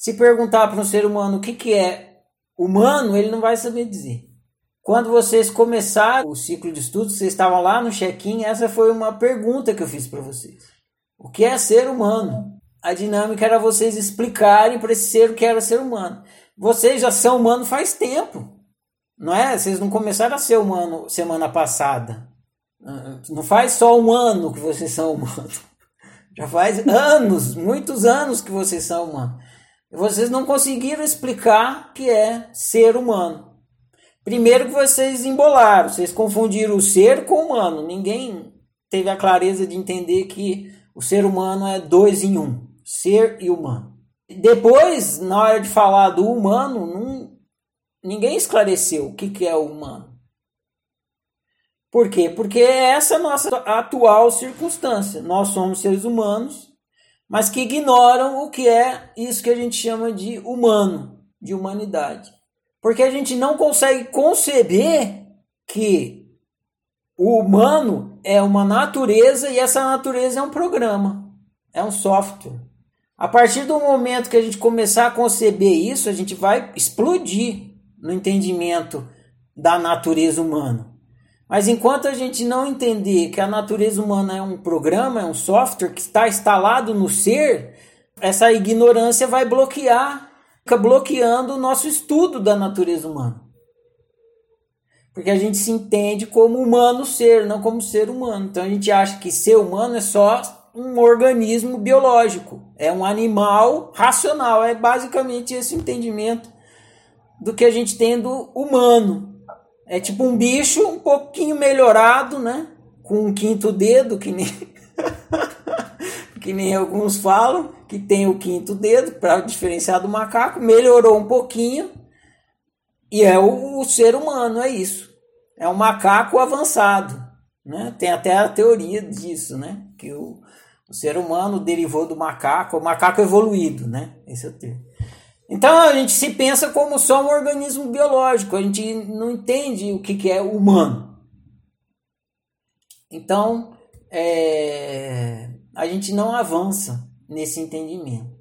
Se perguntar para um ser humano o que, que é humano, ele não vai saber dizer. Quando vocês começaram o ciclo de estudos, vocês estavam lá no check-in, essa foi uma pergunta que eu fiz para vocês. O que é ser humano? A dinâmica era vocês explicarem para esse ser o que era ser humano. Vocês já são humano faz tempo. Não é? Vocês não começaram a ser humano semana passada. Não faz só um ano que vocês são humanos. Já faz anos, muitos anos que vocês são humanos. Vocês não conseguiram explicar o que é ser humano. Primeiro que vocês embolaram, vocês confundiram o ser com o humano. Ninguém teve a clareza de entender que o ser humano é dois em um, ser e humano. Depois, na hora de falar do humano, não, ninguém esclareceu o que, que é o humano. Por quê? Porque essa é a nossa atual circunstância. Nós somos seres humanos, mas que ignoram o que é isso que a gente chama de humano, de humanidade. Porque a gente não consegue conceber que o humano é uma natureza e essa natureza é um programa, é um software. A partir do momento que a gente começar a conceber isso, a gente vai explodir no entendimento da natureza humana. Mas enquanto a gente não entender que a natureza humana é um programa, é um software que está instalado no ser, essa ignorância vai bloquear, fica bloqueando o nosso estudo da natureza humana. Porque a gente se entende como humano ser, não como ser humano. Então a gente acha que ser humano é só um organismo biológico, é um animal racional, é basicamente esse entendimento do que a gente tem do humano. É tipo um bicho um pouquinho melhorado, né? Com um quinto dedo, que nem, que nem alguns falam, que tem o quinto dedo para diferenciar do macaco. Melhorou um pouquinho e é o, o ser humano, é isso. É um macaco avançado. Né? Tem até a teoria disso, né? Que o, o ser humano derivou do macaco, o macaco evoluído, né? Esse é o termo. Então a gente se pensa como só um organismo biológico, a gente não entende o que, que é humano. Então é, a gente não avança nesse entendimento.